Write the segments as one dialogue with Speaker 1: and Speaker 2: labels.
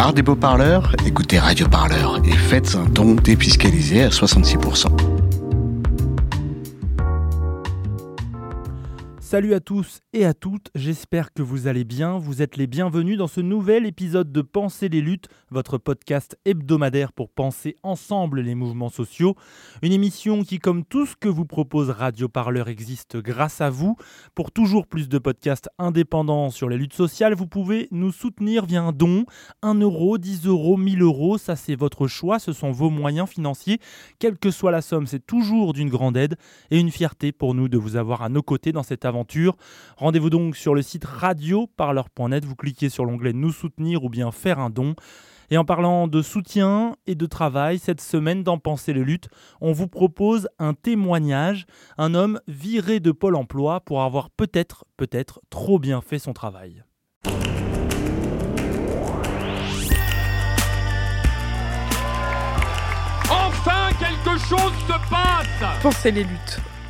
Speaker 1: marre des beaux parleurs? Écoutez Radio Parleur et faites un don défiscalisé à 66%.
Speaker 2: Salut à tous et à toutes, j'espère que vous allez bien. Vous êtes les bienvenus dans ce nouvel épisode de Penser les luttes, votre podcast hebdomadaire pour penser ensemble les mouvements sociaux. Une émission qui, comme tout ce que vous propose Radio Parleur, existe grâce à vous. Pour toujours plus de podcasts indépendants sur les luttes sociales, vous pouvez nous soutenir via un don. 1 euro, 10 euros, 1000 euros, ça c'est votre choix, ce sont vos moyens financiers. Quelle que soit la somme, c'est toujours d'une grande aide et une fierté pour nous de vous avoir à nos côtés dans cette aventure Rendez-vous donc sur le site radioparleur.net, vous cliquez sur l'onglet Nous soutenir ou bien faire un don. Et en parlant de soutien et de travail, cette semaine dans Penser les luttes, on vous propose un témoignage, un homme viré de Pôle Emploi pour avoir peut-être, peut-être trop bien fait son travail.
Speaker 3: Enfin, quelque chose se passe
Speaker 4: Pensez les luttes.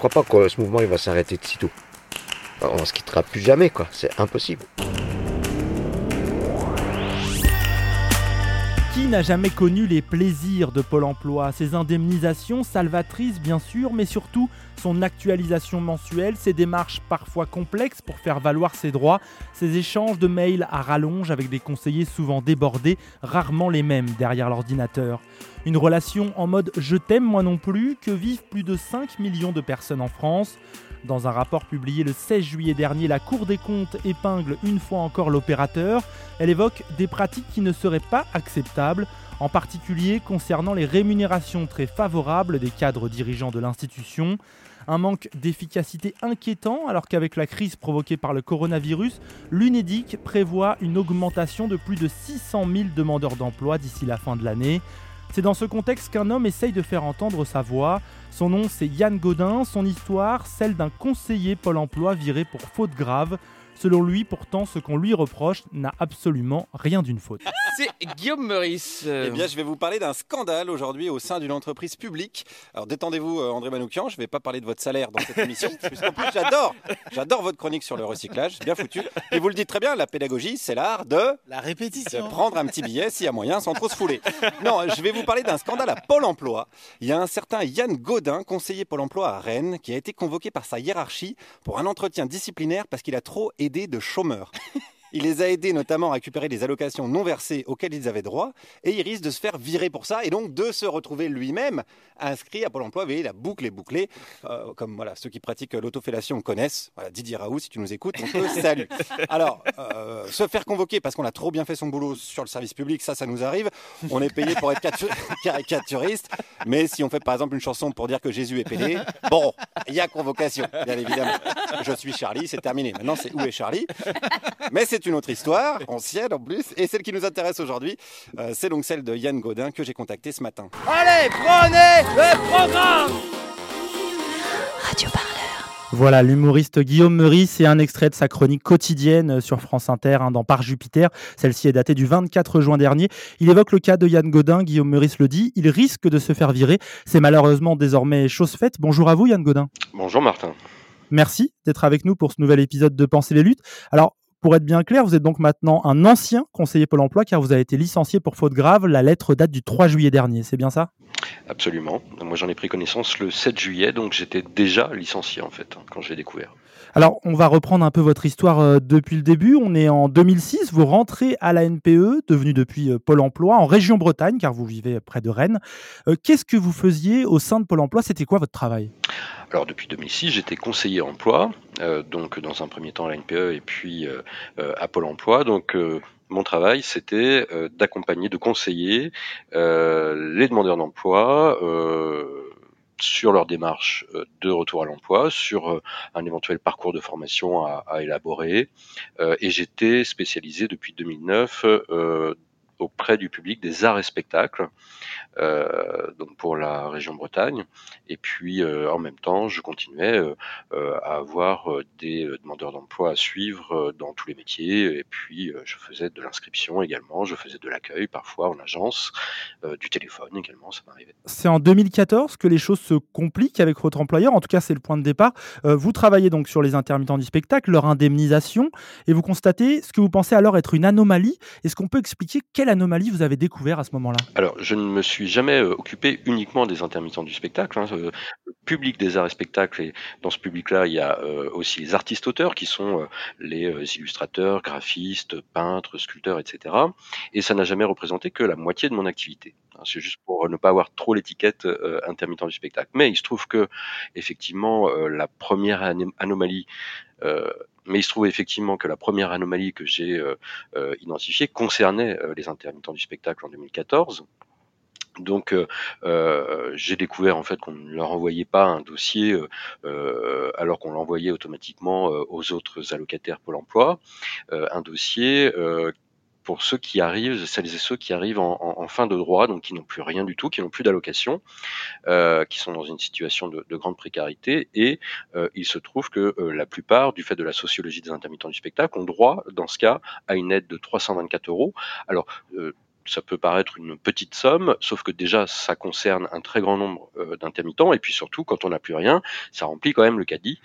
Speaker 5: Je crois pas que ce mouvement va s'arrêter de sitôt. On se quittera plus jamais, quoi. C'est impossible.
Speaker 2: N'a jamais connu les plaisirs de Pôle Emploi Ses indemnisations salvatrices bien sûr, mais surtout son actualisation mensuelle, ses démarches parfois complexes pour faire valoir ses droits, ses échanges de mails à rallonge avec des conseillers souvent débordés, rarement les mêmes derrière l'ordinateur. Une relation en mode je t'aime moi non plus que vivent plus de 5 millions de personnes en France. Dans un rapport publié le 16 juillet dernier, la Cour des comptes épingle une fois encore l'opérateur. Elle évoque des pratiques qui ne seraient pas acceptables, en particulier concernant les rémunérations très favorables des cadres dirigeants de l'institution. Un manque d'efficacité inquiétant alors qu'avec la crise provoquée par le coronavirus, l'UNEDIC prévoit une augmentation de plus de 600 000 demandeurs d'emploi d'ici la fin de l'année. C'est dans ce contexte qu'un homme essaye de faire entendre sa voix. Son nom, c'est Yann Godin. Son histoire, celle d'un conseiller Pôle emploi viré pour faute grave. Selon lui, pourtant, ce qu'on lui reproche n'a absolument rien d'une faute.
Speaker 6: C'est Guillaume Meurice.
Speaker 7: Eh bien, je vais vous parler d'un scandale aujourd'hui au sein d'une entreprise publique. Alors, détendez-vous, euh, André Manoukian, je ne vais pas parler de votre salaire dans cette émission, puisqu'en plus, j'adore, j'adore votre chronique sur le recyclage, bien foutu. Et vous le dites très bien, la pédagogie, c'est l'art de...
Speaker 8: La répétition.
Speaker 7: De prendre un petit billet s'il y a moyen, sans trop se fouler. Non, je vais vous parler d'un scandale à Pôle emploi. Il y a un certain Yann Godin, conseiller Pôle emploi à Rennes, qui a été convoqué par sa hiérarchie pour un entretien disciplinaire parce qu'il a trop aidé de chômeurs. Il les a aidés notamment à récupérer des allocations non versées auxquelles ils avaient droit et il risque de se faire virer pour ça et donc de se retrouver lui-même inscrit à Pôle emploi. Vous voyez, la boucle est bouclée. Euh, comme voilà, ceux qui pratiquent l'autofellation connaissent. Voilà, Didier Raoult, si tu nous écoutes, on te salue. Alors, euh, se faire convoquer parce qu'on a trop bien fait son boulot sur le service public, ça, ça nous arrive. On est payé pour être caricaturiste. Mais si on fait par exemple une chanson pour dire que Jésus est pédé, bon, il y a convocation, bien évidemment. Je suis Charlie, c'est terminé. Maintenant, c'est où est Charlie? Mais c'est une autre histoire, ancienne en plus, et celle qui nous intéresse aujourd'hui, euh, c'est donc celle de Yann Godin que j'ai contacté ce matin.
Speaker 8: Allez, prenez le programme
Speaker 9: Radio Parleur.
Speaker 2: Voilà, l'humoriste Guillaume Meurice et un extrait de sa chronique quotidienne sur France Inter hein, dans Par Jupiter. Celle-ci est datée du 24 juin dernier. Il évoque le cas de Yann Godin. Guillaume Meurice le dit, il risque de se faire virer. C'est malheureusement désormais chose faite. Bonjour à vous, Yann Godin.
Speaker 10: Bonjour, Martin.
Speaker 2: Merci d'être avec nous pour ce nouvel épisode de Penser les luttes. Alors, pour être bien clair, vous êtes donc maintenant un ancien conseiller Pôle emploi car vous avez été licencié pour faute grave. La lettre date du 3 juillet dernier, c'est bien ça?
Speaker 10: Absolument. Moi j'en ai pris connaissance le 7 juillet, donc j'étais déjà licencié en fait, quand j'ai découvert.
Speaker 2: Alors, on va reprendre un peu votre histoire euh, depuis le début. On est en 2006, vous rentrez à la NPE, devenu depuis euh, Pôle emploi, en région Bretagne, car vous vivez près de Rennes. Euh, Qu'est-ce que vous faisiez au sein de Pôle emploi? C'était quoi votre travail?
Speaker 10: Alors depuis 2006, j'étais conseiller emploi, euh, donc dans un premier temps à la NPE et puis euh, euh, à Pôle emploi. Donc mon travail, c'était d'accompagner, de conseiller les demandeurs d'emploi sur leur démarche de retour à l'emploi, sur un éventuel parcours de formation à, à élaborer. et j'étais spécialisé depuis 2009 auprès du public des arts et spectacles, donc pour la région Bretagne. Et puis euh, en même temps, je continuais euh, à avoir des demandeurs d'emploi à suivre dans tous les métiers. Et puis je faisais de l'inscription également, je faisais de l'accueil parfois en agence, du téléphone également, ça m'arrivait.
Speaker 2: C'est en 2014 que les choses se compliquent avec votre employeur. En tout cas, c'est le point de départ. vous travaillez donc sur les intermittents du spectacle, leur indemnisation, et vous constatez ce que vous pensez alors être une anomalie. Est-ce qu'on peut expliquer quelle anomalie vous avez découvert à ce moment-là?
Speaker 10: Alors, je ne me suis jamais euh, occupé uniquement des intermittents du spectacle. Hein. Le public des arts et spectacles, et dans ce public-là, il y a euh, aussi les artistes-auteurs qui sont euh, les illustrateurs, graphistes, peintres, sculpteurs, etc. Et ça n'a jamais représenté que la moitié de mon activité. Hein. C'est juste pour ne pas avoir trop l'étiquette intermittent du spectacle. Mais il se trouve que, effectivement, la première anomalie mais il se trouve effectivement que la première anomalie que j'ai euh, euh, identifiée concernait euh, les intermittents du spectacle en 2014. Donc, j'ai découvert en fait qu'on ne leur envoyait pas un dossier alors qu'on l'envoyait automatiquement aux autres allocataires Pôle Emploi, un dossier pour ceux qui arrivent, celles et ceux qui arrivent en, fin de droit, donc qui n'ont plus rien du tout, qui n'ont plus d'allocation, euh, qui sont dans une situation de, grande précarité. Et euh, il se trouve que euh, la plupart, du fait de la sociologie des intermittents du spectacle, ont droit, dans ce cas, à une aide de 324 euros. Alors, ça peut paraître une petite somme, sauf que déjà ça concerne un très grand nombre d'intermittents, et puis surtout quand on n'a plus rien, ça remplit quand même le caddie.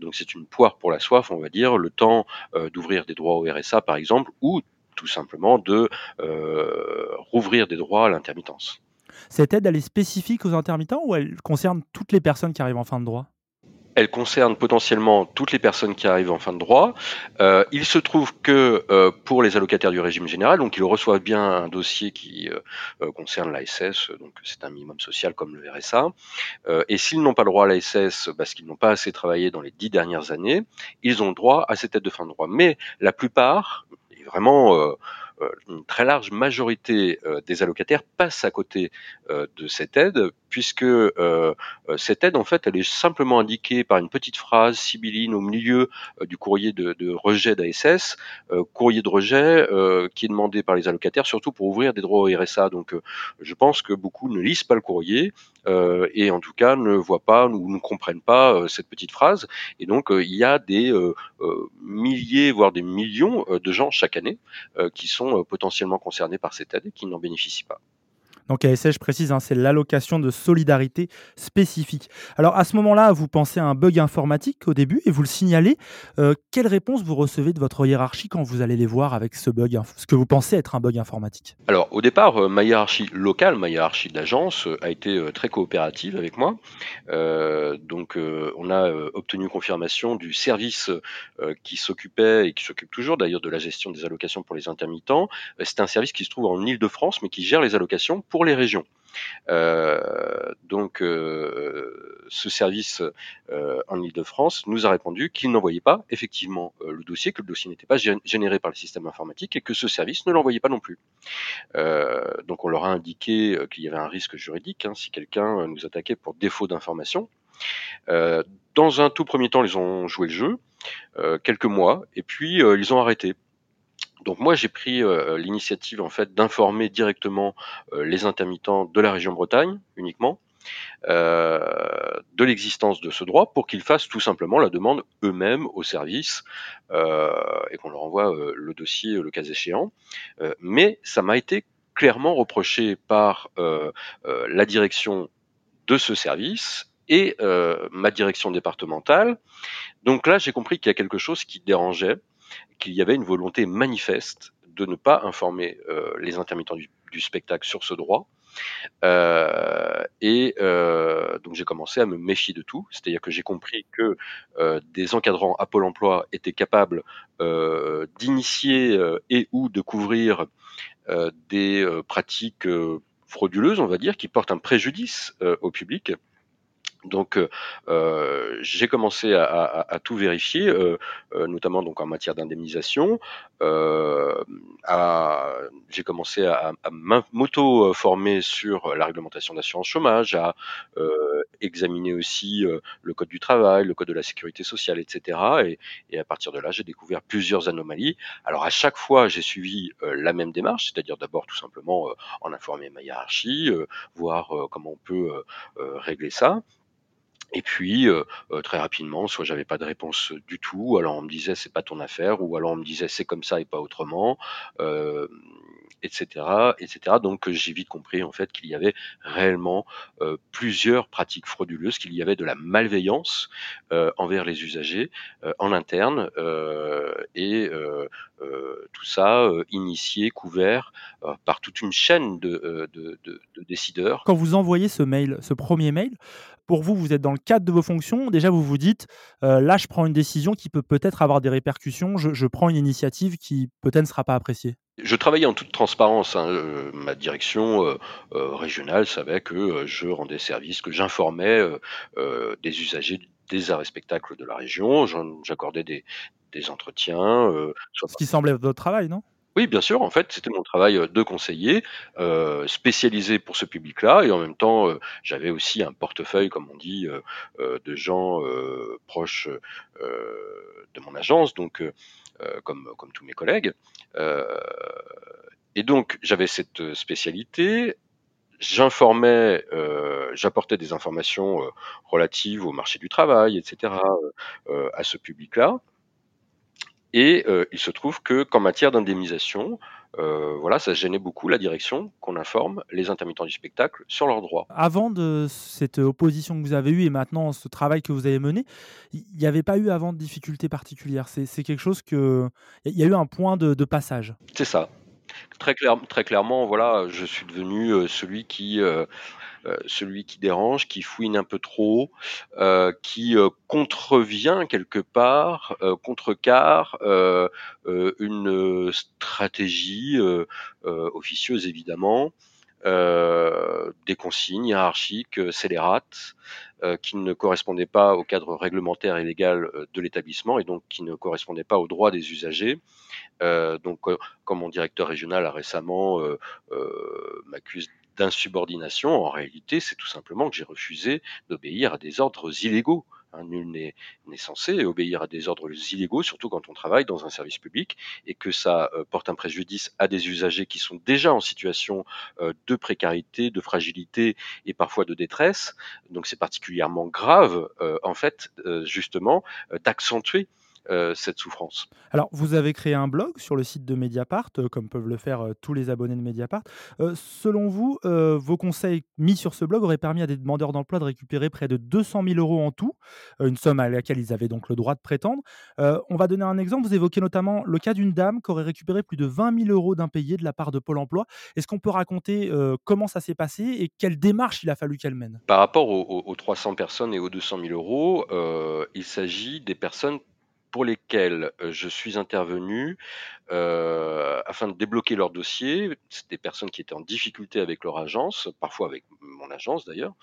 Speaker 10: donc c'est une poire pour la soif, on va dire, le temps d'ouvrir des droits au RSA par exemple, ou tout simplement de euh, rouvrir des droits à l'intermittence.
Speaker 2: Cette aide, elle est spécifique aux intermittents ou elle concerne toutes les personnes qui arrivent en fin de droit?
Speaker 10: Elle concerne potentiellement toutes les personnes qui arrivent en fin de droit. Euh, il se trouve que euh, pour les allocataires du régime général, donc ils reçoivent bien un dossier qui concerne l'ASS, donc c'est un minimum social comme le RSA. et s'ils n'ont pas le droit à l'ASS parce qu'ils n'ont pas assez travaillé dans les dix dernières années, ils ont le droit à cette aide de fin de droit. Mais la plupart, vraiment euh, euh, une très large majorité euh, des allocataires passent à côté de cette aide puisque euh, euh, cette aide, en fait, elle est simplement indiquée par une petite phrase sibylline au milieu euh, du courrier de, de rejet d'ASS, courrier de rejet qui est demandé par les allocataires, surtout pour ouvrir des droits au RSA. Donc, je pense que beaucoup ne lisent pas le courrier et en tout cas ne voient pas ou ne comprennent pas cette petite phrase. Et donc, il y a des milliers, voire des millions de gens chaque année qui sont potentiellement concernés par cette aide et qui n'en bénéficient pas.
Speaker 2: Donc ASS, je précise, hein, c'est l'allocation de solidarité spécifique. Alors à ce moment-là, vous pensez à un bug informatique au début et vous le signalez. Euh, quelle réponse vous recevez de votre hiérarchie quand vous allez les voir avec ce bug, ce que vous pensez être un bug informatique?
Speaker 10: Alors au départ, euh, ma hiérarchie locale, ma hiérarchie d'agence euh, a été très coopérative avec moi. donc on a obtenu confirmation du service qui s'occupait et qui s'occupe toujours d'ailleurs de la gestion des allocations pour les intermittents. C'est un service qui se trouve en Ile-de-France mais qui gère les allocations pour les régions. Euh, donc, euh, ce service euh, en Ile-de-France nous a répondu qu'il n'envoyait pas effectivement le dossier, que le dossier n'était pas généré par le système informatique et que ce service ne l'envoyait pas non plus. donc, on leur a indiqué qu'il y avait un risque juridique hein, si quelqu'un nous attaquait pour défaut d'information. dans un tout premier temps, ils ont joué le jeu, quelques mois, et puis ils ont arrêté. Donc moi j'ai pris euh, l'initiative en fait d'informer directement euh, les intermittents de la région Bretagne uniquement euh, de l'existence de ce droit pour qu'ils fassent tout simplement la demande eux-mêmes au service et qu'on leur envoie le dossier le cas échéant. mais ça m'a été clairement reproché par la direction de ce service et ma direction départementale. Donc là j'ai compris qu'il y a quelque chose qui dérangeait qu'il y avait une volonté manifeste de ne pas informer euh, les intermittents du, spectacle sur ce droit. Euh, et euh, donc j'ai commencé à me méfier de tout, c'est-à-dire que j'ai compris que des encadrants à Pôle Emploi étaient capables d'initier et ou de couvrir des pratiques frauduleuses, on va dire, qui portent un préjudice au public Donc, euh, j'ai commencé à, à, à, tout vérifier, euh, euh, notamment donc en matière d'indemnisation. j'ai commencé à, à m'auto-former sur la réglementation d'assurance chômage, à examiner aussi le code du travail, le code de la sécurité sociale, etc. Et, et à partir de là, j'ai découvert plusieurs anomalies. Alors à chaque fois, j'ai suivi la même démarche, c'est-à-dire d'abord tout simplement en informer ma hiérarchie, voir comment on peut régler ça. Et puis euh, euh, très rapidement, soit j'avais pas de réponse du tout, alors on me disait c'est pas ton affaire, ou alors on me disait c'est comme ça et pas autrement, euh, etc., etc. Donc j'ai vite compris en fait qu'il y avait réellement euh, plusieurs pratiques frauduleuses, qu'il y avait de la malveillance euh, envers les usagers euh, en interne et tout ça initié, couvert par toute une chaîne de, de, de, de décideurs.
Speaker 2: Quand vous envoyez ce mail, ce premier mail, pour vous, vous êtes dans le cadre de vos fonctions. Déjà, vous vous dites, euh, là, je prends une décision qui peut peut-être avoir des répercussions. Je, je prends une initiative qui peut-être ne sera pas appréciée.
Speaker 10: Je travaillais en toute transparence. Hein. Euh, ma direction euh, euh, régionale savait que je rendais service, que j'informais des usagers des arts et spectacles de la région. J'accordais des, des, entretiens.
Speaker 2: Ce qui semblait votre travail, non?
Speaker 10: Oui, bien sûr. En fait, c'était mon travail de conseiller euh, spécialisé pour ce public-là, et en même temps, euh, j'avais aussi un portefeuille, comme on dit, euh, de gens proches de mon agence, donc comme comme tous mes collègues. et donc, j'avais cette spécialité. J'informais, j'apportais des informations relatives au marché du travail, etc., à ce public-là. Et euh, il se trouve que qu'en matière d'indemnisation, euh, voilà, ça gênait beaucoup la direction qu'on informe les intermittents du spectacle sur leurs droits.
Speaker 2: Avant de cette opposition que vous avez eue et maintenant ce travail que vous avez mené, il n'y avait pas eu avant de difficultés particulières. C'est quelque chose que il y a eu un point de, de passage.
Speaker 10: C'est ça. Très, clair, très clairement, voilà, je suis devenu euh, celui qui euh, celui qui dérange, qui fouine un peu trop, euh, qui euh, contrevient quelque part, contrecarre une stratégie officieuse évidemment. Euh, des consignes hiérarchiques scélérates euh, qui ne correspondaient pas au cadre réglementaire et légal de l'établissement et donc qui ne correspondaient pas aux droits des usagers. Euh, donc, comme mon directeur régional a récemment m'accuse d'insubordination, en réalité, c'est tout simplement que j'ai refusé d'obéir à des ordres illégaux. Hein, nul n'est censé obéir à des ordres illégaux, surtout quand on travaille dans un service public et que ça euh, porte un préjudice à des usagers qui sont déjà en situation euh, de précarité, de fragilité et parfois de détresse. Donc c'est particulièrement grave, euh, en fait, justement, d'accentuer cette souffrance.
Speaker 2: Alors, vous avez créé un blog sur le site de Mediapart, euh, comme peuvent le faire euh, tous les abonnés de Mediapart. selon vous, vos conseils mis sur ce blog auraient permis à des demandeurs d'emploi de récupérer près de 200 000 euros en tout, une somme à laquelle ils avaient donc le droit de prétendre. on va donner un exemple. Vous évoquez notamment le cas d'une dame qui aurait récupéré plus de 20 000 euros d'impayés de la part de Pôle emploi. Est-ce qu'on peut raconter comment ça s'est passé et quelle démarche il a fallu qu'elle mène?
Speaker 10: Par rapport aux, aux, 300 personnes et aux 200 000 euros, il s'agit des personnes pour lesquels je suis intervenu euh, afin de débloquer leur dossier. C'est des personnes qui étaient en difficulté avec leur agence, parfois avec mon agence d'ailleurs.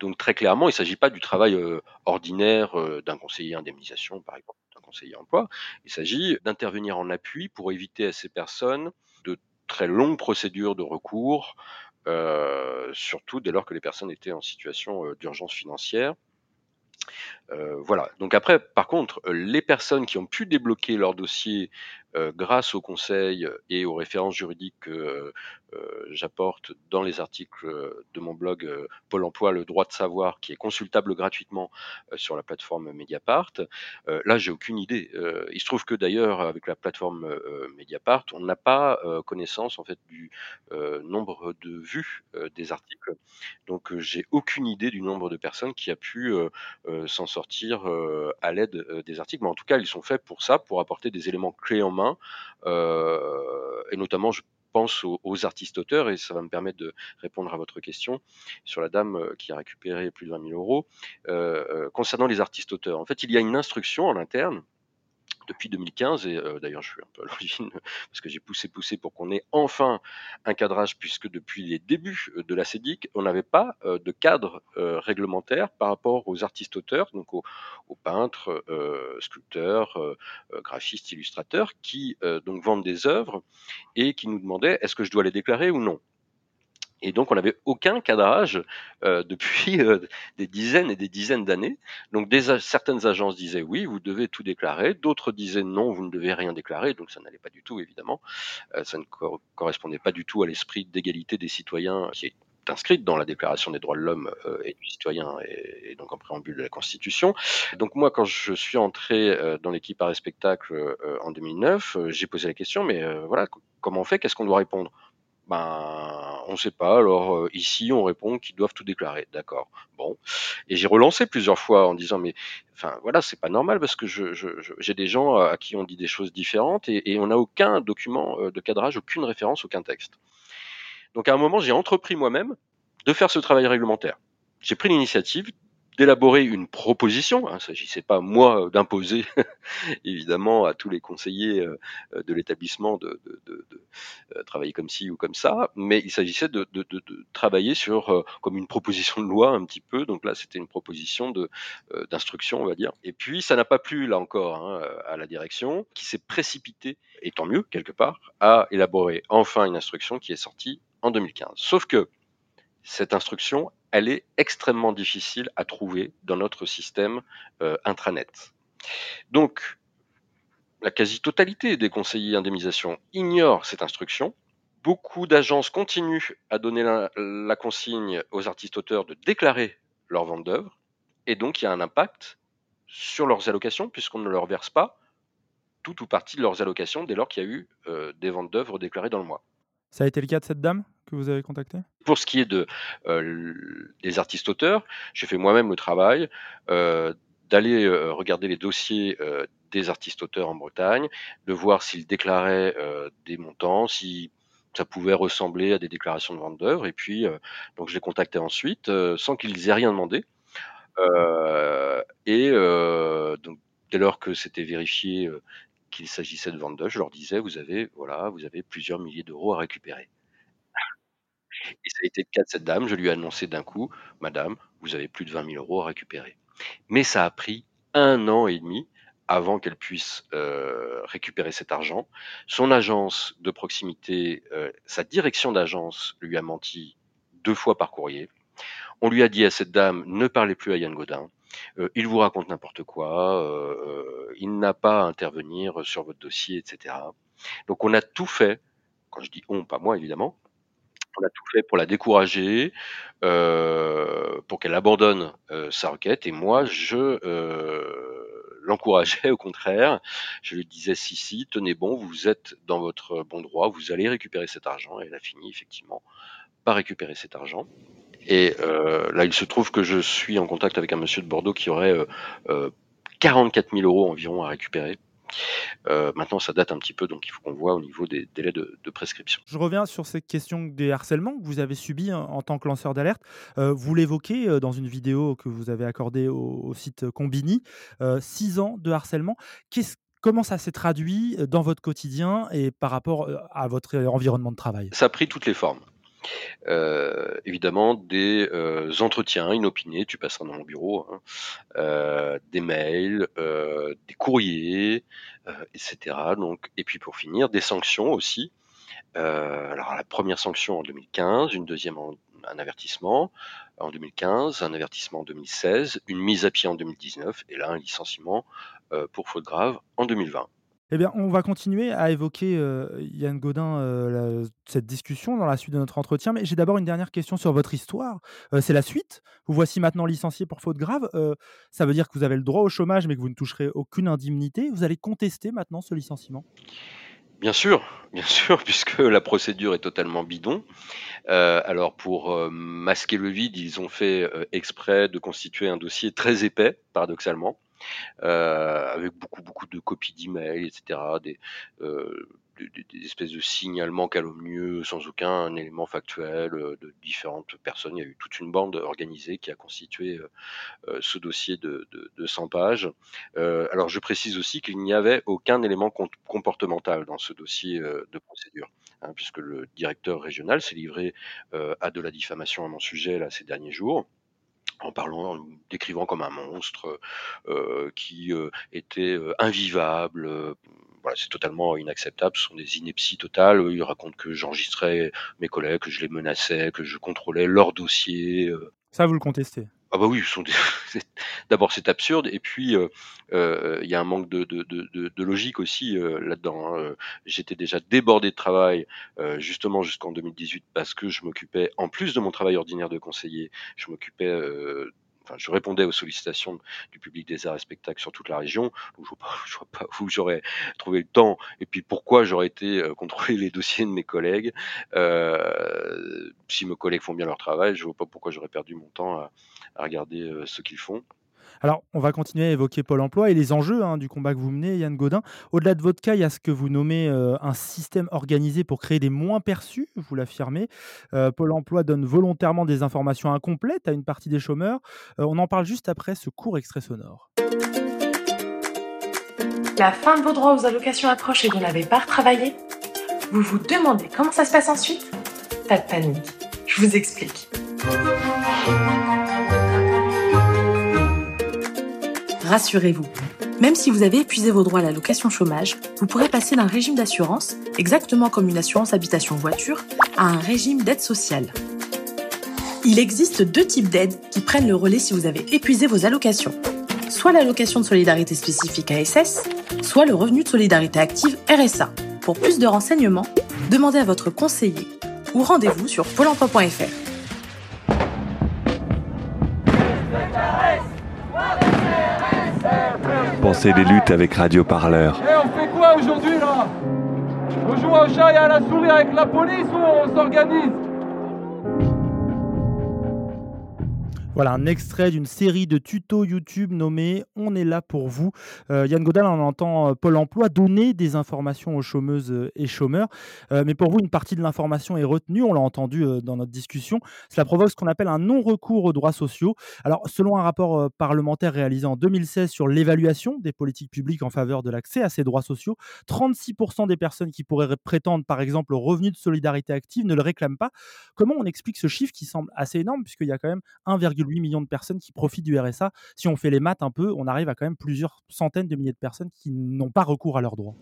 Speaker 10: Donc très clairement, il ne s'agit pas du travail euh, ordinaire euh, d'un conseiller indemnisation, par exemple, d'un conseiller emploi. Il s'agit d'intervenir en appui pour éviter à ces personnes de très longues procédures de recours, surtout dès lors que les personnes étaient en situation d'urgence financière. Euh, voilà. Donc après, par contre, les personnes qui ont pu débloquer leur dossier euh, grâce au conseil et aux références juridiques que euh, j'apporte dans les articles de mon blog Pôle Emploi, le droit de savoir, qui est consultable gratuitement sur la plateforme Mediapart. là, j'ai aucune idée. il se trouve que d'ailleurs, avec la plateforme Mediapart, on n'a pas connaissance en fait du nombre de vues des articles. Donc, j'ai aucune idée du nombre de personnes qui a pu s'en sortir à l'aide des articles. Mais en tout cas, ils sont faits pour ça, pour apporter des éléments clés en main euh, et notamment je pense aux, artistes auteurs et ça va me permettre de répondre à votre question sur la dame euh, qui a récupéré plus de 20 000 euros. Euh, concernant les artistes auteurs, en fait, il y a une instruction en interne depuis 2015, et d'ailleurs je suis un peu à l'origine, parce que j'ai poussé, poussé pour qu'on ait enfin un cadrage, puisque depuis les débuts de la CEDIC, on n'avait pas de cadre réglementaire par rapport aux artistes-auteurs, donc aux, peintres, sculpteurs, graphistes, illustrateurs, qui vendent des œuvres et qui nous demandaient est-ce que je dois les déclarer ou non? Et donc, on n'avait aucun cadrage euh, depuis euh, des dizaines et des dizaines d'années. Donc, des, certaines agences disaient oui, vous devez tout déclarer. D'autres disaient non, vous ne devez rien déclarer. Donc, ça n'allait pas du tout, évidemment. Euh, ça ne correspondait pas du tout à l'esprit d'égalité des citoyens qui est inscrite dans la Déclaration des droits de l'homme et du citoyen et, donc en préambule de la Constitution. Donc moi, quand je suis entré dans l'équipe Arrêt Spectacle en 2009, j'ai posé la question, mais voilà, comment on fait? Qu'est-ce qu'on doit répondre? Ben, on ne sait pas. Alors euh, ici, on répond qu'ils doivent tout déclarer. D'accord. Bon. Et j'ai relancé plusieurs fois en disant mais, enfin voilà, c'est pas normal parce que j'ai je, des gens à qui on dit des choses différentes et, on n'a aucun document euh, de cadrage, aucune référence, aucun texte. Donc à un moment, j'ai entrepris moi-même de faire ce travail réglementaire. J'ai pris l'initiative d'élaborer une proposition. Il ne s'agissait pas, moi, d'imposer, évidemment, à tous les conseillers euh, de l'établissement de, euh, travailler comme ci ou comme ça, mais il s'agissait de, travailler sur euh, comme une proposition de loi un petit peu. Donc là, c'était une proposition d'instruction, on va dire. Et puis, ça n'a pas plu, là encore, hein, à la direction, qui s'est précipitée, et tant mieux, quelque part, à élaborer enfin une instruction qui est sortie en 2015. Sauf que cette instruction, elle est extrêmement difficile à trouver dans notre système euh, intranet. Donc, la quasi-totalité des conseillers indemnisation ignorent cette instruction. Beaucoup d'agences continuent à donner la, consigne aux artistes-auteurs de déclarer leur vente d'œuvres, et donc il y a un impact sur leurs allocations, puisqu'on ne leur verse pas tout ou partie de leurs allocations dès lors qu'il y a eu euh, des ventes d'œuvres déclarées dans le mois.
Speaker 2: Ça a été le cas de cette dame? Que vous avez contactée
Speaker 10: Pour ce qui est de, euh, des artistes-auteurs, j'ai fait moi-même le travail euh, d'aller euh, regarder les dossiers des artistes-auteurs en Bretagne, de voir s'ils déclaraient des montants, si ça pouvait ressembler à des déclarations de vente d'œuvres. Et puis, donc je les contactais ensuite sans qu'ils aient rien demandé. et donc, dès lors que c'était vérifié qu'il s'agissait de vente d'œuvres, je leur disais vous avez voilà, vous avez plusieurs milliers d'euros à récupérer. Et ça a été le cas de cette dame. Je lui ai annoncé d'un coup, Madame, vous avez plus de 20 000 euros à récupérer. Mais ça a pris un an et demi avant qu'elle puisse euh, récupérer cet argent. Son agence de proximité, euh, sa direction d'agence lui a menti deux fois par courrier. On lui a dit à cette dame, ne parlez plus à Yann Godin. Euh, il vous raconte n'importe quoi. il n'a pas à intervenir sur votre dossier, etc. Donc on a tout fait. Quand je dis on, pas moi évidemment, on a tout fait pour la décourager, euh, pour qu'elle abandonne euh, sa requête. Et moi, je euh, l'encourageais au contraire. Je lui disais si, si, tenez bon, vous êtes dans votre bon droit, vous allez récupérer cet argent. Et elle a fini effectivement par récupérer cet argent. Et là, il se trouve que je suis en contact avec un monsieur de Bordeaux qui aurait 44 000 euros environ à récupérer euh, maintenant, ça date un petit peu, donc il faut qu'on voit au niveau des délais de, prescription.
Speaker 2: Je reviens sur cette question des harcèlements que vous avez subis en, tant que lanceur d'alerte. Euh, vous l'évoquez euh, dans une vidéo que vous avez accordée au, site Combini. six ans de harcèlement. comment ça s'est traduit dans votre quotidien et par rapport à votre environnement de travail?
Speaker 10: Ça a pris toutes les formes. Euh, évidemment des euh, entretiens inopinés, tu passeras dans mon bureau, hein, euh, des mails, des courriers, etc. Donc, et puis pour finir, des sanctions aussi. alors la première sanction en 2015, une deuxième un avertissement en 2015, un avertissement en 2016, une mise à pied en 2019 et là un licenciement pour faute grave en 2020.
Speaker 2: Eh bien, on va continuer à évoquer, euh, Yann Godin, euh, cette discussion dans la suite de notre entretien. Mais j'ai d'abord une dernière question sur votre histoire. Euh, c'est la suite. Vous voici maintenant licencié pour faute grave. ça veut dire que vous avez le droit au chômage, mais que vous ne toucherez aucune indemnité. Vous allez contester maintenant ce licenciement
Speaker 10: Bien sûr, bien sûr, puisque la procédure est totalement bidon. alors pour masquer le vide, ils ont fait exprès de constituer un dossier très épais, paradoxalement. Avec beaucoup, beaucoup de copies d'emails, etc., des, des, espèces de signalements calomnieux sans aucun élément factuel de différentes personnes. Il y a eu toute une bande organisée qui a constitué ce dossier de, 100 pages. alors je précise aussi qu'il n'y avait aucun élément comportemental dans ce dossier de procédure. Hein, puisque le directeur régional s'est livré à de la diffamation à mon sujet là, ces derniers jours en parlant, en décrivant comme un monstre qui était invivable. Voilà, c'est totalement inacceptable. Ce sont des inepties totales. Il raconte que j'enregistrais mes collègues, que je les menaçais, que je contrôlais leur dossier.
Speaker 2: Ça, vous le contestez?
Speaker 10: Ah bah oui, d'abord c'est absurde et puis il y a un manque de, logique aussi là-dedans. Hein. J'étais déjà débordé de travail justement jusqu'en 2018 parce que je m'occupais, en plus de mon travail ordinaire de conseiller, je m'occupais je répondais aux sollicitations du public des arts et spectacles sur toute la région. je ne vois, pas où j'aurais trouvé le temps et puis pourquoi j'aurais été euh, contrôler les dossiers de mes collègues. Euh, si mes collègues font bien leur travail, je ne vois pas pourquoi j'aurais perdu mon temps à, regarder euh, ce qu'ils font.
Speaker 2: Alors, on va continuer à évoquer Pôle emploi et les enjeux hein, du combat que vous menez, Yann Godin. Au-delà de votre cas, il y a ce que vous nommez euh, un système organisé pour créer des moins perçus, vous l'affirmez. Euh, Pôle emploi donne volontairement des informations incomplètes à une partie des chômeurs. Euh, on en parle juste après ce court extrait sonore.
Speaker 11: La fin de vos droits aux allocations approche et vous n'avez pas retravaillé? Vous vous demandez comment ça se passe ensuite? Pas de panique, je vous explique. Rassurez-vous, même si vous avez épuisé vos droits à l'allocation chômage, vous pourrez passer d'un régime d'assurance, exactement comme une assurance habitation voiture, à un régime d'aide sociale. Il existe deux types d'aides qui prennent le relais si vous avez épuisé vos allocations. Soit l'allocation de solidarité spécifique ASS, soit le revenu de solidarité active RSA. Pour plus de renseignements, demandez à votre conseiller ou rendez-vous sur pôle.
Speaker 12: Pensez les luttes avec Radio Parleur.
Speaker 3: Eh, on fait quoi aujourd'hui là? On joue au chat et à la souris avec la police ou on s'organise?
Speaker 2: Voilà un extrait d'une série de tutos YouTube nommée On est là pour vous. Euh, Yann Godal, on entend euh, Pôle emploi donner des informations aux chômeuses euh, et chômeurs. mais pour vous, une partie de l'information est retenue, on l'a entendu dans notre discussion. Cela provoque ce qu'on appelle un non-recours aux droits sociaux. Alors, selon un rapport parlementaire réalisé en 2016 sur l'évaluation des politiques publiques en faveur de l'accès à ces droits sociaux, 36% des personnes qui pourraient prétendre, par exemple, au revenu de solidarité active ne le réclament pas. Comment on explique ce chiffre qui semble assez énorme, puisqu'il y a quand même 1,8 8 millions de personnes qui profitent du RSA. Si on fait les maths un peu, on arrive à quand même plusieurs centaines de milliers de personnes qui n'ont pas recours à leurs droits.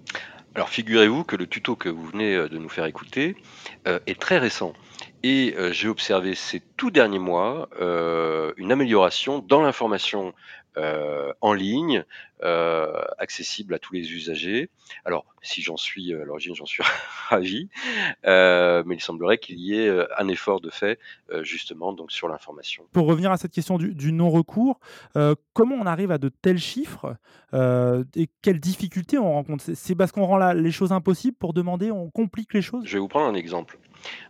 Speaker 10: Alors figurez-vous que le tuto que vous venez euh, de nous faire écouter euh, est très récent. Et euh, j'ai observé ces tout derniers mois une amélioration dans l'information en ligne, accessible à tous les usagers. Alors, si j'en suis à l'origine, j'en suis ravi, mais il semblerait qu'il y ait un effort de fait justement donc sur l'information.
Speaker 2: Pour revenir à cette question du, non-recours, comment on arrive à de tels chiffres et quelles difficultés on rencontre? C'est parce qu'on rend les choses impossibles pour demander, on complique les choses?
Speaker 10: Je vais vous prendre un exemple.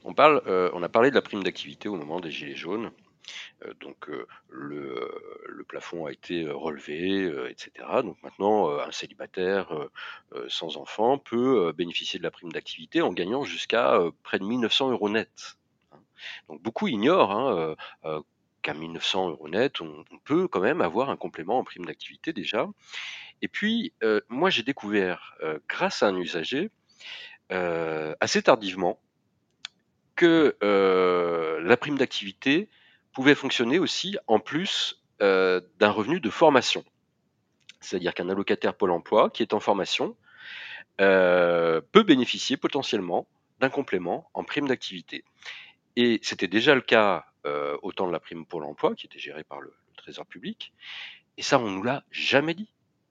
Speaker 10: On, parle, on a parlé de la prime d'activité au moment des Gilets jaunes. Euh, donc euh, le, plafond a été euh, relevé, etc. Donc maintenant, un célibataire sans enfant peut bénéficier de la prime d'activité en gagnant jusqu'à près de 1900 euros net. Hein. Donc beaucoup ignorent hein, qu'à 1900 euros net, on, peut quand même avoir un complément en prime d'activité déjà. Et puis, moi, j'ai découvert, grâce à un usager, assez tardivement, que la prime d'activité pouvait fonctionner aussi en plus euh, d'un revenu de formation. C'est-à-dire qu'un allocataire Pôle emploi qui est en formation euh, peut bénéficier potentiellement d'un complément en prime d'activité. Et c'était déjà le cas euh, au temps de la prime Pôle emploi qui était gérée par le, Trésor public. Et ça, on nous l'a jamais dit,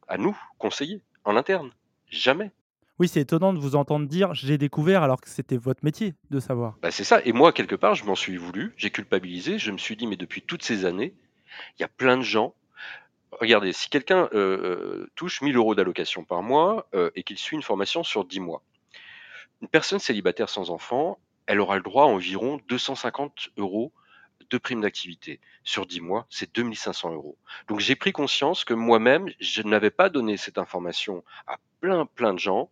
Speaker 10: à nous, conseillers, en interne. Jamais.
Speaker 2: Oui, c'est étonnant de vous entendre dire j'ai découvert alors que c'était votre métier de savoir.
Speaker 10: Bah, c'est ça. Et moi, quelque part, je m'en suis voulu, j'ai culpabilisé, je me suis dit, mais depuis toutes ces années, il y a plein de gens. Regardez, si quelqu'un euh, euh, touche 1000 euros d'allocation par mois euh, et qu'il suit une formation sur 10 mois, une personne célibataire sans enfant, elle aura le droit à environ 250 euros deux primes d'activité. Sur 10 mois, c'est 2500 euros. Donc j'ai pris conscience que moi-même, je n'avais pas donné cette information à plein plein de gens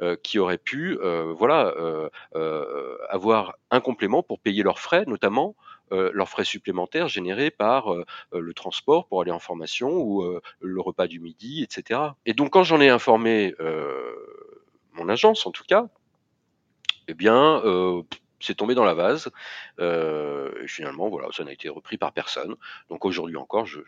Speaker 10: euh, qui auraient pu euh, voilà euh, avoir un complément pour payer leurs frais notamment leurs frais supplémentaires générés par le transport pour aller en formation ou le repas du midi etc et donc quand j'en ai informé mon agence en tout cas eh bien c'est tombé dans la vase. Euh, et finalement, voilà, ça n'a été repris par personne. Donc aujourd'hui encore, je,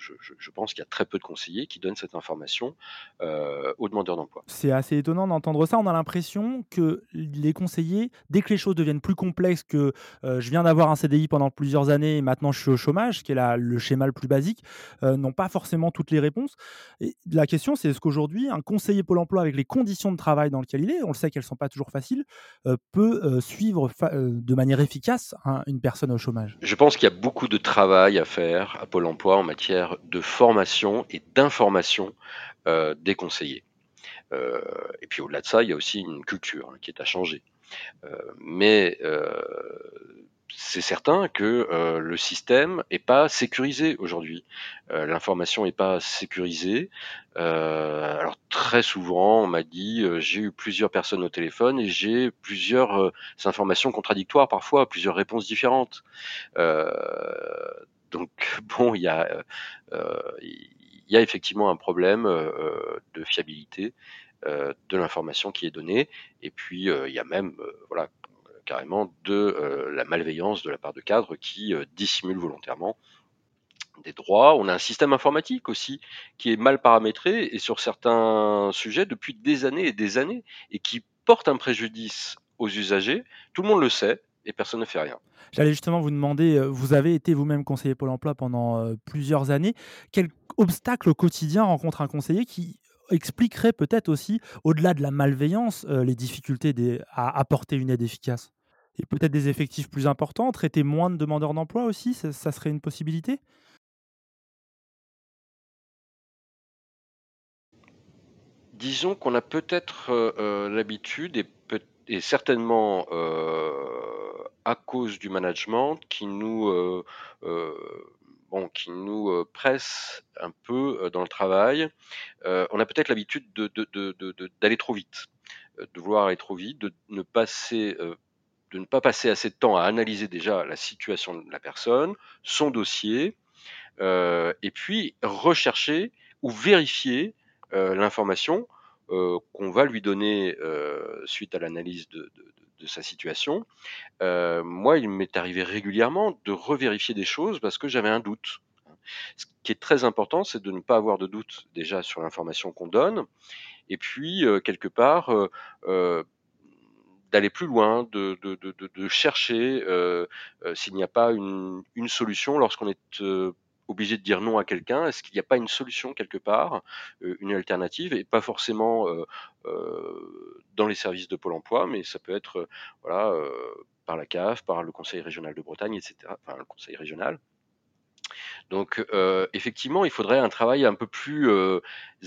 Speaker 10: pense qu'il y a très peu de conseillers qui donnent cette information euh, aux demandeurs d'emploi.
Speaker 2: C'est assez étonnant d'entendre ça. On a l'impression que les conseillers, dès que les choses deviennent plus complexes, que euh, je viens d'avoir un CDI pendant plusieurs années et maintenant je suis au chômage, qui est le schéma le plus basique, n'ont pas forcément toutes les réponses. La question, c'est est-ce qu'aujourd'hui, un conseiller Pôle emploi, avec les conditions de travail dans lesquelles il est, on le sait qu'elles ne sont pas toujours faciles, peut suivre de manière efficace une personne au chômage
Speaker 10: Je pense qu'il y a beaucoup de travail à faire à Pôle Emploi en matière de formation et d'information euh, des conseillers. Euh, et puis au-delà de ça, il y a aussi une culture hein, qui est à changer. Euh, mais c'est certain que euh, le système est pas sécurisé aujourd'hui. Euh, l'information est pas sécurisée. Euh, alors très souvent, on m'a dit, j'ai eu plusieurs personnes au téléphone et j'ai plusieurs informations contradictoires parfois, plusieurs réponses différentes. donc bon, il y a, y a effectivement un problème de fiabilité de l'information qui est donnée. Et puis il y a même, voilà, carrément de euh, la malveillance de la part de cadres qui euh, dissimulent volontairement des droits. On a un système informatique aussi qui est mal paramétré et sur certains sujets depuis des années et des années et qui porte un préjudice aux usagers. Tout le monde le sait et personne ne fait rien.
Speaker 2: J'allais justement vous demander, euh, vous avez été vous-même conseiller Pôle Emploi pendant plusieurs années. Quel obstacle au quotidien rencontre un conseiller qui expliquerait peut-être aussi, au-delà de la malveillance, les difficultés à apporter une aide efficace. Et peut-être des effectifs plus importants, traiter moins de demandeurs d'emploi aussi, ça, serait une possibilité?
Speaker 10: Disons qu'on a peut-être euh, euh, l'habitude, et, certainement euh, à cause du management, qui nous, qui nous presse un peu dans le travail, on a peut-être l'habitude d'aller trop vite, de vouloir aller trop vite, de ne pas passer assez de temps à analyser déjà la situation de la personne, son dossier, euh, et puis rechercher ou vérifier euh, l'information euh, qu'on va lui donner suite à l'analyse de, sa situation. moi, il m'est arrivé régulièrement de revérifier des choses parce que j'avais un doute. Ce qui est très important, c'est de ne pas avoir de doute déjà sur l'information qu'on donne, et puis quelque part d'aller plus loin, de, de, de, de chercher euh, euh, s'il n'y a pas une, solution lorsqu'on est euh, obligé de dire non à quelqu'un Est-ce qu'il n'y a pas une solution quelque part, une alternative, et pas forcément dans les services de Pôle Emploi, mais ça peut être voilà par la CAF, par le Conseil régional de Bretagne, etc. Enfin, le Conseil régional. Donc euh, effectivement, il faudrait un travail un peu plus euh,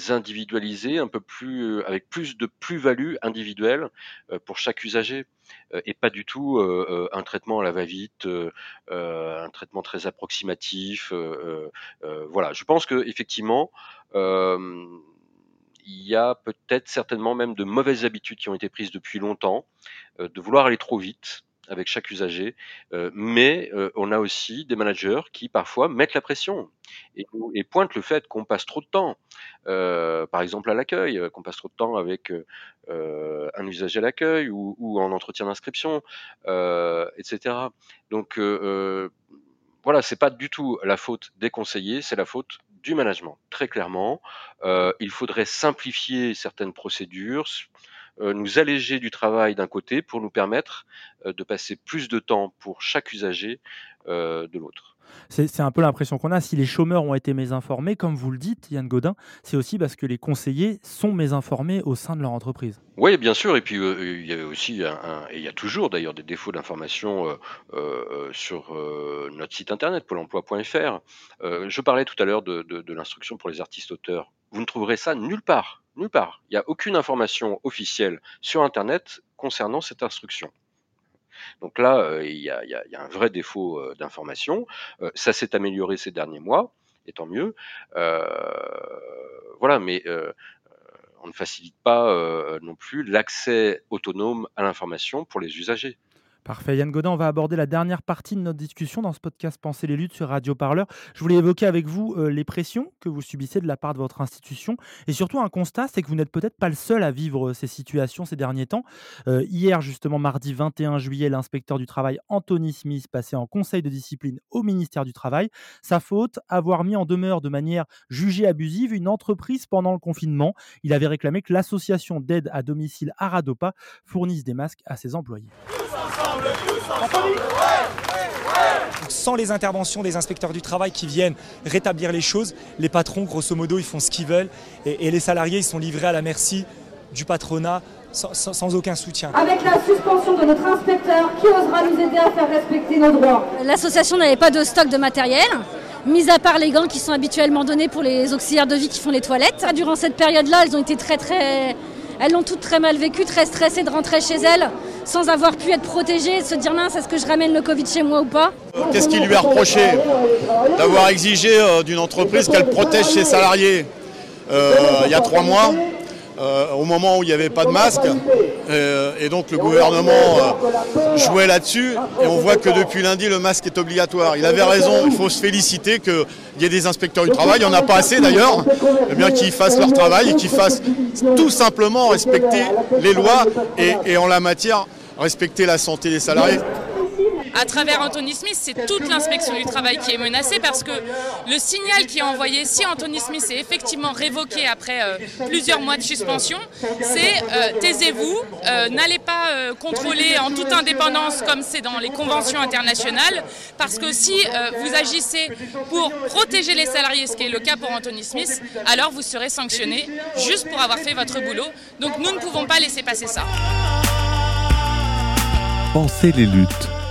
Speaker 10: individualisé, un peu plus euh, avec plus de plus-value individuelle pour chaque usager et pas du tout un traitement à la va-vite, un traitement très approximatif. voilà, je pense que effectivement il y a peut-être certainement même de mauvaises habitudes qui ont été prises depuis longtemps, de vouloir aller trop vite, avec chaque usager, euh, mais euh, on a aussi des managers qui parfois mettent la pression et, pointent le fait qu'on passe trop de temps, euh, par exemple à l'accueil, qu'on passe trop de temps avec un usager à l'accueil ou, ou, en entretien d'inscription, etc. Donc voilà, c'est pas du tout la faute des conseillers, c'est la faute du management, très clairement. il faudrait simplifier certaines procédures, nous alléger du travail d'un côté pour nous permettre euh, de passer plus de temps pour chaque usager euh, de l'autre.
Speaker 2: C'est un peu l'impression qu'on a. Si les chômeurs ont été mésinformés, comme vous le dites, Yann Godin, c'est aussi parce que les conseillers sont mésinformés au sein de leur entreprise.
Speaker 10: Oui, bien sûr. Et puis, il y a aussi, un, et il y a toujours d'ailleurs des défauts d'information sur notre site internet, pôle emploi.fr. je parlais tout à l'heure de, de l'instruction pour les artistes auteurs. Vous ne trouverez ça nulle part Nulle part. Il n'y a aucune information officielle sur Internet concernant cette instruction. Donc là, il y, a, un vrai défaut d'information. ça s'est amélioré ces derniers mois, et tant mieux. voilà, mais on ne facilite pas non plus l'accès autonome à l'information pour les usagers.
Speaker 2: Parfait. Yann Godin, on va aborder la dernière partie de notre discussion dans ce podcast Penser les luttes sur Radio Parleur. Je voulais évoquer avec vous euh, les pressions que vous subissez de la part de votre institution et surtout un constat, c'est que vous n'êtes peut-être pas le seul à vivre euh, ces situations ces derniers temps. Euh, hier, justement, mardi 21 juillet, l'inspecteur du travail Anthony Smith passait en conseil de discipline au ministère du Travail. Sa faute, avoir mis en demeure de manière jugée abusive une entreprise pendant le confinement. Il avait réclamé que l'association d'aide à domicile Aradopa fournisse des masques à ses employés.
Speaker 13: Sans les interventions des inspecteurs du travail qui viennent rétablir les choses, les patrons, grosso modo, ils font ce qu'ils veulent et, les salariés, ils sont livrés à la merci du patronat sans, aucun soutien.
Speaker 14: Avec la suspension de notre inspecteur, qui osera nous aider à faire respecter nos droits
Speaker 15: L'association n'avait pas de stock de matériel, mis à part les gants qui sont habituellement donnés pour les auxiliaires de vie qui font les toilettes. Durant cette période-là, elles ont été très très elles l'ont toutes très mal vécu, très stressées de rentrer chez elles sans avoir pu être protégées, se dire mince, est-ce que je ramène le Covid chez moi ou pas
Speaker 16: Qu'est-ce qui lui a reproché D'avoir exigé euh, d'une entreprise qu'elle protège ses salariés euh, il y a trois mois euh, au moment où il n'y avait pas de masque. Euh, et donc le gouvernement euh, jouait là-dessus. Et on voit que depuis lundi, le masque est obligatoire. Il avait raison, il faut se féliciter qu'il y ait des inspecteurs du travail. Il n'y en a pas assez d'ailleurs. Eh bien qu'ils fassent leur travail et qu'ils fassent tout simplement respecter les lois et, et en la matière respecter la santé des salariés
Speaker 17: à travers Anthony Smith, c'est toute l'inspection du travail qui est menacée parce que le signal qui est envoyé, si Anthony Smith est effectivement révoqué après euh, plusieurs mois de suspension, c'est euh, taisez-vous, euh, n'allez pas contrôler en toute indépendance comme c'est dans les conventions internationales, parce que si vous agissez pour protéger les salariés, ce qui est le cas pour Anthony Smith, alors vous serez sanctionné juste pour avoir fait votre boulot. Donc nous ne pouvons pas laisser passer ça.
Speaker 12: Pensez les luttes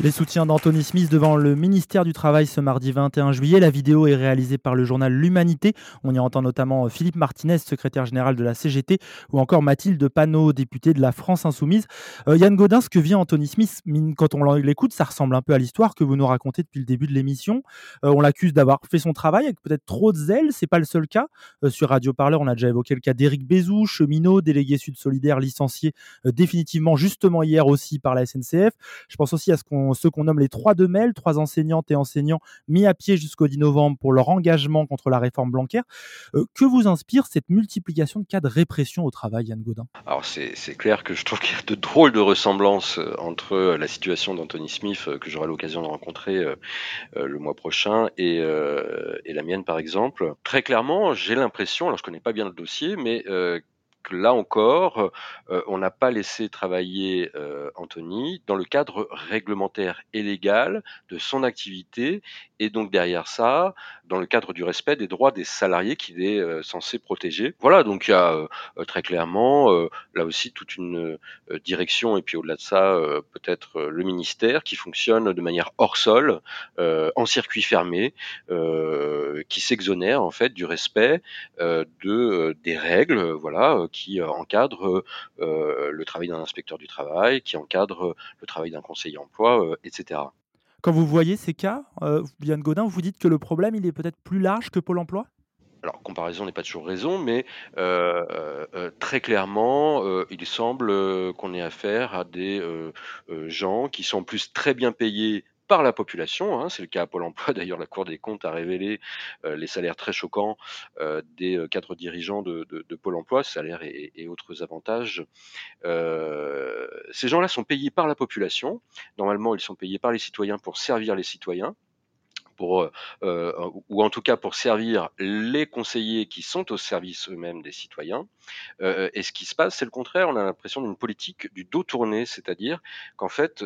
Speaker 2: Les soutiens d'Anthony Smith devant le ministère du Travail ce mardi 21 juillet. La vidéo est réalisée par le journal L'Humanité. On y entend notamment Philippe Martinez, secrétaire général de la CGT, ou encore Mathilde Panot, députée de la France Insoumise. Euh, Yann Godin, ce que vient Anthony Smith, quand on l'écoute, ça ressemble un peu à l'histoire que vous nous racontez depuis le début de l'émission. Euh, on l'accuse d'avoir fait son travail avec peut-être trop de zèle. C'est pas le seul cas. Euh, sur Radio Parleur, on a déjà évoqué le cas d'Éric Bézou, cheminot, délégué Sud Solidaire, licencié définitivement justement hier aussi par la SNCF. Je pense aussi à ce qu'on ceux qu'on nomme les trois de Mel, trois enseignantes et enseignants mis à pied jusqu'au 10 novembre pour leur engagement contre la réforme Blanquer. Euh, que vous inspire cette multiplication de cas de répression au travail, Yann Godin
Speaker 10: Alors c'est clair que je trouve qu'il y a de drôles de ressemblances euh, entre euh, la situation d'Anthony Smith, que j'aurai l'occasion de rencontrer le mois prochain, et, la mienne par exemple. Très clairement, j'ai l'impression, alors je connais pas bien le dossier, mais là encore, euh, on n'a pas laissé travailler euh, Anthony dans le cadre réglementaire et légal de son activité, et donc derrière ça, dans le cadre du respect des droits des salariés qu'il est euh, censé protéger. Voilà, donc il y a très clairement là aussi toute une direction, et puis au-delà de ça, peut-être le ministère qui fonctionne de manière hors sol, en circuit fermé, qui s'exonère en fait du respect de des règles, voilà qui euh, encadre euh, le travail d'un inspecteur du travail, qui encadre le travail d'un conseiller emploi, euh, etc.
Speaker 2: Quand vous voyez ces cas, Yann Godin, vous dites que le problème il est peut-être plus large que Pôle Emploi?
Speaker 10: Alors, comparaison n'est pas toujours raison, mais très clairement, il semble qu'on ait affaire à des gens qui sont en plus très bien payés par la population. Hein, c'est le cas à Pôle emploi. D'ailleurs, la Cour des comptes a révélé euh, les salaires très choquants euh, des euh, cadres dirigeants de, Pôle emploi, salaires et, et autres avantages. ces gens-là sont payés par la population. Normalement, ils sont payés par les citoyens pour servir les citoyens pour, euh, euh, ou en tout cas pour servir les conseillers qui sont au service eux-mêmes des citoyens. Euh, et ce qui se passe, c'est le contraire. On a l'impression d'une politique du dos tourné, c'est-à-dire qu'en fait,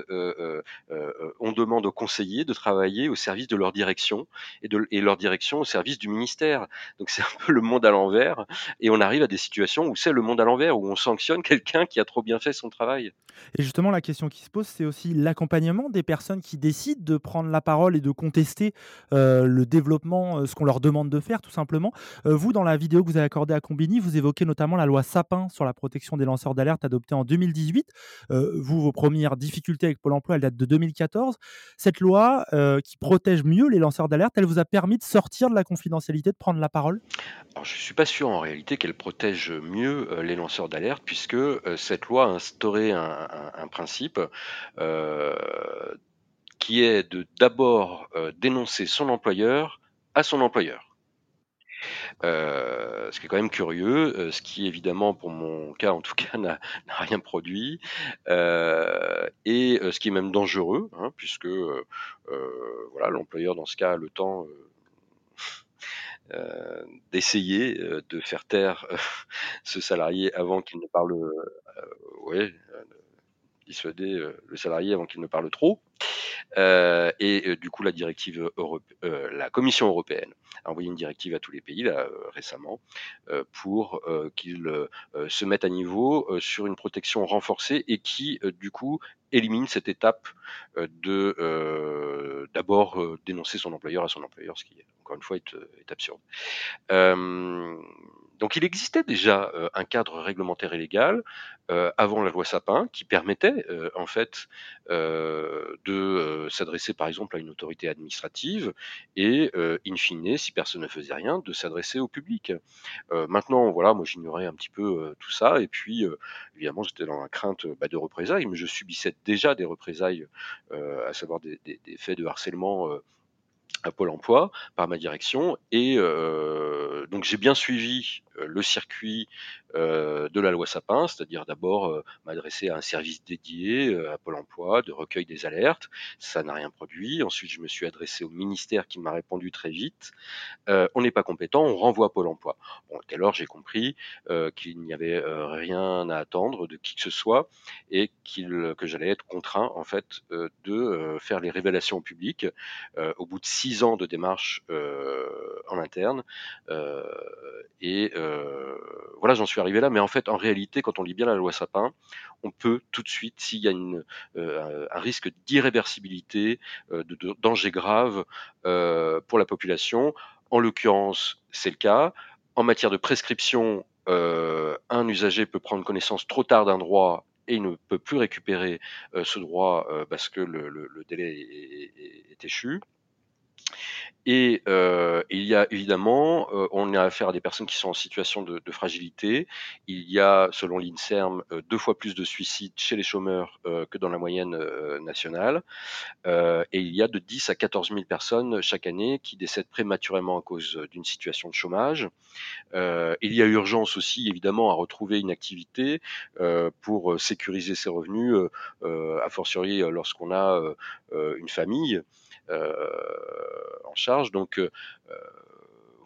Speaker 10: on demande aux conseillers de travailler au service de leur direction et, leur direction au service du ministère. Donc c'est un peu le monde à l'envers. Et on arrive à des situations où c'est le monde à l'envers, où on sanctionne quelqu'un qui a trop bien fait son travail.
Speaker 2: Et justement, la question qui se pose, c'est aussi l'accompagnement des personnes qui décident de prendre la parole et de contester le développement, ce qu'on leur demande de faire tout simplement. vous, dans la vidéo que vous avez accordée à Combini, vous évoquez notamment la loi Sapin sur la protection des lanceurs d'alerte adoptée en 2018. vous, vos premières difficultés avec Pôle emploi, elles datent de 2014. Cette loi qui protège mieux les lanceurs d'alerte, elle vous a permis de sortir de la confidentialité, de prendre la parole?
Speaker 10: Je ne suis pas sûr en réalité qu'elle protège mieux les lanceurs d'alerte, puisque cette loi a instauré un principe qui est de d'abord dénoncer son employeur à son employeur. Euh, ce qui est quand même curieux, euh, ce qui évidemment pour mon cas en tout cas n'a rien produit, euh, et ce qui est même dangereux, hein, puisque voilà l'employeur dans ce cas a le temps d'essayer de faire taire ce salarié avant qu'il ne parle, ouais, dissuader le salarié avant qu'il ne parle trop. Et du coup, la directive la Commission européenne a envoyé une directive à tous les pays là, récemment pour qu'ils se mettent à niveau sur une protection renforcée et qui, du coup, élimine cette étape de d'abord dénoncer son employeur à son employeur, ce qui encore une fois est, est absurde. Donc il existait déjà euh, un cadre réglementaire et légal euh, avant la loi Sapin qui permettait euh, en fait de s'adresser par exemple à une autorité administrative et in fine, si personne ne faisait rien, de s'adresser au public. maintenant, voilà, moi j'ignorais un petit peu tout ça et puis évidemment j'étais dans la crainte bah, de représailles, mais je subissais déjà des représailles, à savoir des, des, faits de harcèlement à Pôle Emploi par ma direction et euh, donc j'ai bien suivi euh, le circuit euh, de la loi Sapin, c'est-à-dire d'abord euh, m'adresser à un service dédié à Pôle Emploi de recueil des alertes. Ça n'a rien produit. Ensuite, je me suis adressé au ministère qui m'a répondu très vite. on n'est pas compétent, on renvoie Pôle Emploi. Bon, dès lors, j'ai compris qu'il n'y avait rien à attendre de qui que ce soit et qu'il que j'allais être contraint en fait de faire les révélations au public au bout de six ans de démarche en interne et euh, voilà, j'en suis arrivé là. Mais en fait, en réalité, quand on lit bien la loi Sapin, on peut tout de suite, s'il y a euh, un risque d'irréversibilité, euh, de, danger grave pour la population, en l'occurrence, c'est le cas. En matière de prescription, un usager peut prendre connaissance trop tard d'un droit et il ne peut plus récupérer ce droit parce que le, délai est échu. Et euh, il y a évidemment, euh, on a affaire à des personnes qui sont en situation de, de fragilité. Il y a, selon l'INSERM, euh, deux fois plus de suicides chez les chômeurs euh, que dans la moyenne euh, nationale. et il y a de 10 à 14 000 personnes chaque année qui décèdent prématurément à cause d'une situation de chômage. il y a urgence aussi, évidemment, à retrouver une activité pour sécuriser ses revenus, a fortiori lorsqu'on a une famille. Euh, en charge. Donc euh, euh,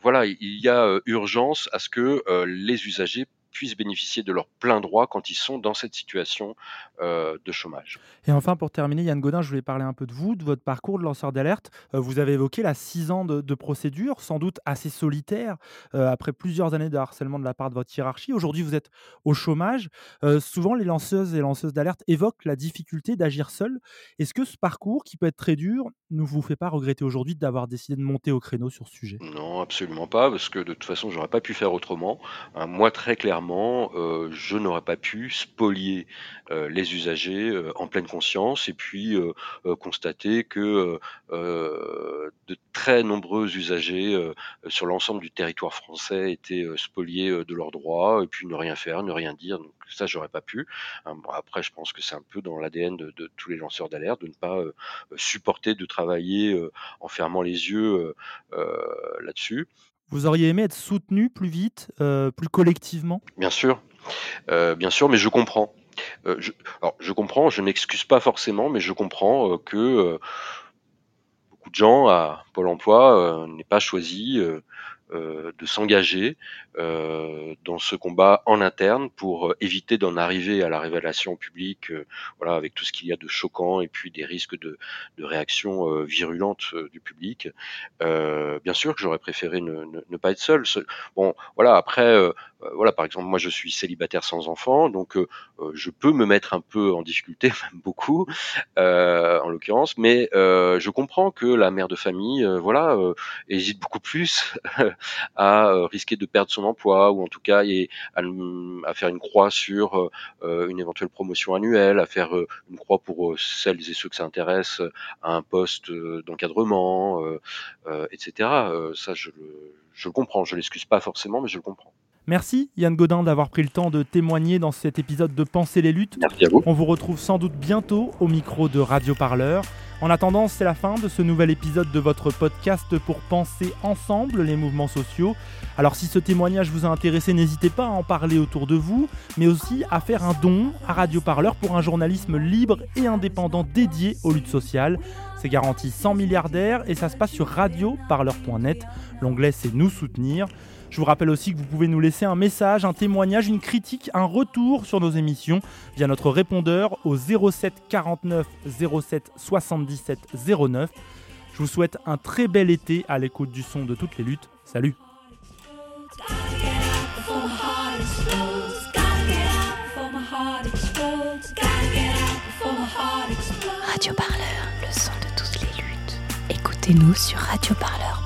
Speaker 10: voilà, il y a urgence à ce que les usagers puissent bénéficier de leur plein droit quand ils sont dans cette situation de chômage.
Speaker 2: Et enfin, pour terminer, Yann Godin, je voulais parler un peu de vous, de votre parcours de lanceur d'alerte. Euh, vous avez évoqué la six ans de, procédure, sans doute assez solitaire, euh, après plusieurs années de harcèlement de la part de votre hiérarchie. Aujourd'hui, vous êtes au chômage. souvent, les lanceuses et lanceuses d'alerte évoquent la difficulté d'agir seul. Est-ce que ce parcours, qui peut être très dur, ne vous fait pas regretter aujourd'hui d'avoir décidé de monter au créneau sur ce sujet?
Speaker 10: Non, absolument pas, parce que de toute façon, j'aurais pas pu faire autrement. moi, très clairement, euh, je n'aurais pas pu spolier euh, les usagers euh, en pleine conscience et puis constater que de très nombreux usagers sur l'ensemble du territoire français étaient spoliés de leurs droits et puis ne rien faire, ne rien dire. Donc ça, j'aurais pas pu. Hein, après, je pense que c'est un peu dans l'ADN de, de, tous les lanceurs d'alerte de ne pas supporter de travailler en fermant les yeux là-dessus.
Speaker 2: Vous auriez aimé être soutenu plus vite, euh, plus collectivement?
Speaker 10: Bien sûr, euh, bien sûr, mais je comprends. Euh, je, je comprends, je n'excuse pas forcément, mais je comprends que beaucoup de gens à Pôle Emploi n'aient pas choisi euh, de s'engager euh, dans ce combat en interne pour éviter d'en arriver à la révélation publique, voilà, avec tout ce qu'il y a de choquant et puis des risques de, de réactions virulentes du public. bien sûr que j'aurais préféré ne, ne, pas être seul. Bon, voilà, après, voilà, par exemple, moi je suis célibataire sans enfant, donc je peux me mettre un peu en difficulté, même beaucoup, en l'occurrence, mais je comprends que la mère de famille, voilà, hésite beaucoup plus à euh, risquer de perdre son emploi ou en tout cas et à, faire une croix sur euh, euh, une éventuelle promotion annuelle, à faire une croix pour celles et ceux que ça intéresse à un poste d'encadrement, etc. ça, je le, je le comprends. Je l'excuse pas forcément, mais je le comprends.
Speaker 2: Merci Yann Godin d'avoir pris le temps de témoigner dans cet épisode de Penser les luttes.
Speaker 10: Merci à vous.
Speaker 2: On vous retrouve sans doute bientôt au micro de Radio Parleur. En attendant, c'est la fin de ce nouvel épisode de votre podcast pour penser ensemble les mouvements sociaux. Alors si ce témoignage vous a intéressé, n'hésitez pas à en parler autour de vous, mais aussi à faire un don à Radio Parleur pour un journalisme libre et indépendant dédié aux luttes sociales. C'est garanti 100 milliardaires et ça se passe sur radioparleur.net. L'onglet c'est nous soutenir. Je vous rappelle aussi que vous pouvez nous laisser un message, un témoignage, une critique, un retour sur nos émissions via notre répondeur au 07 49 07 77 09. Je vous souhaite un très bel été à l'écoute du son de toutes les luttes. Salut
Speaker 9: Radio Parleur, le son de toutes les luttes. Écoutez-nous sur radioparleur.net.